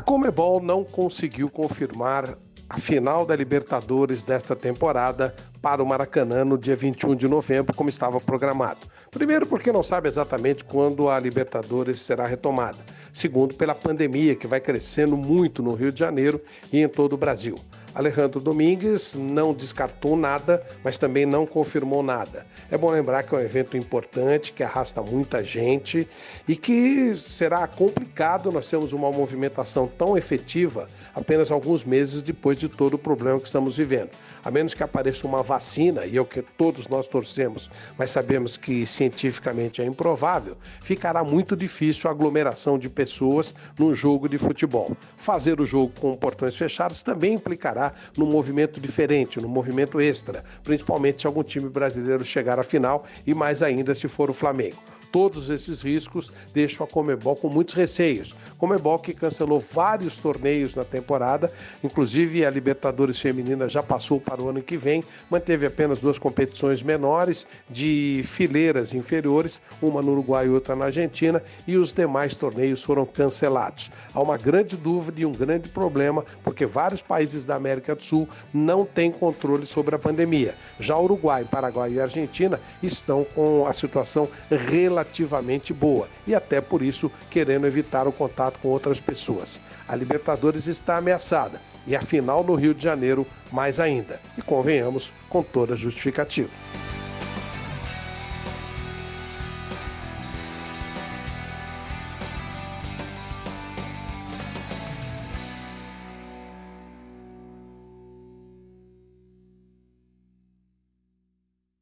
Comebol não conseguiu confirmar a final da Libertadores desta temporada para o Maracanã no dia 21 de novembro, como estava programado. Primeiro, porque não sabe exatamente quando a Libertadores será retomada. Segundo, pela pandemia que vai crescendo muito no Rio de Janeiro e em todo o Brasil. Alejandro Domingues não descartou nada, mas também não confirmou nada. É bom lembrar que é um evento importante, que arrasta muita gente e que será complicado nós termos uma movimentação tão efetiva apenas alguns meses depois de todo o problema que estamos vivendo. A menos que apareça uma vacina, e é o que todos nós torcemos, mas sabemos que cientificamente é improvável, ficará muito difícil a aglomeração de pessoas num jogo de futebol. Fazer o jogo com portões fechados também implicará num movimento diferente, num movimento extra, principalmente se algum time brasileiro chegar à final e mais ainda se for o Flamengo. Todos esses riscos deixam a Comebol com muitos receios. Comebol que cancelou vários torneios na temporada, inclusive a Libertadores Feminina já passou para o ano que vem, manteve apenas duas competições menores de fileiras inferiores, uma no Uruguai e outra na Argentina, e os demais torneios foram cancelados. Há uma grande dúvida e um grande problema, porque vários países da América do Sul não têm controle sobre a pandemia. Já Uruguai, Paraguai e Argentina estão com a situação relativamente relativamente boa e até por isso querendo evitar o contato com outras pessoas. A Libertadores está ameaçada e a final no Rio de Janeiro mais ainda. E convenhamos com toda justificativa.